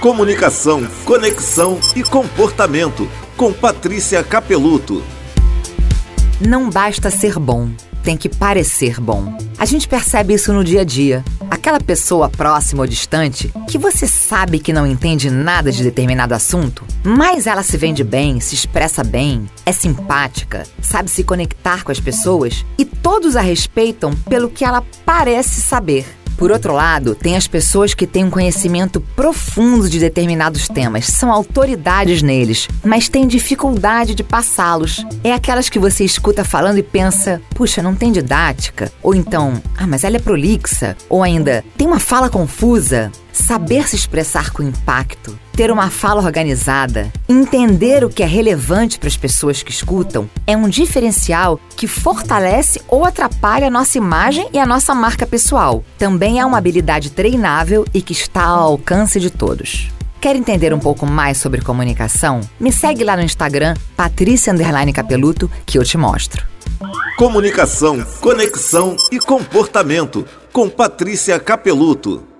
Comunicação, conexão e comportamento. Com Patrícia Capeluto. Não basta ser bom, tem que parecer bom. A gente percebe isso no dia a dia. Aquela pessoa próxima ou distante que você sabe que não entende nada de determinado assunto, mas ela se vende bem, se expressa bem, é simpática, sabe se conectar com as pessoas e todos a respeitam pelo que ela parece saber. Por outro lado, tem as pessoas que têm um conhecimento profundo de determinados temas, são autoridades neles, mas têm dificuldade de passá-los. É aquelas que você escuta falando e pensa, puxa, não tem didática? Ou então, ah, mas ela é prolixa? Ou ainda, tem uma fala confusa? Saber se expressar com impacto, ter uma fala organizada, entender o que é relevante para as pessoas que escutam é um diferencial que fortalece ou atrapalha a nossa imagem e a nossa marca pessoal. Também é uma habilidade treinável e que está ao alcance de todos. Quer entender um pouco mais sobre comunicação? Me segue lá no Instagram, Patrícia Capeluto, que eu te mostro. Comunicação, conexão e comportamento com Patrícia Capeluto.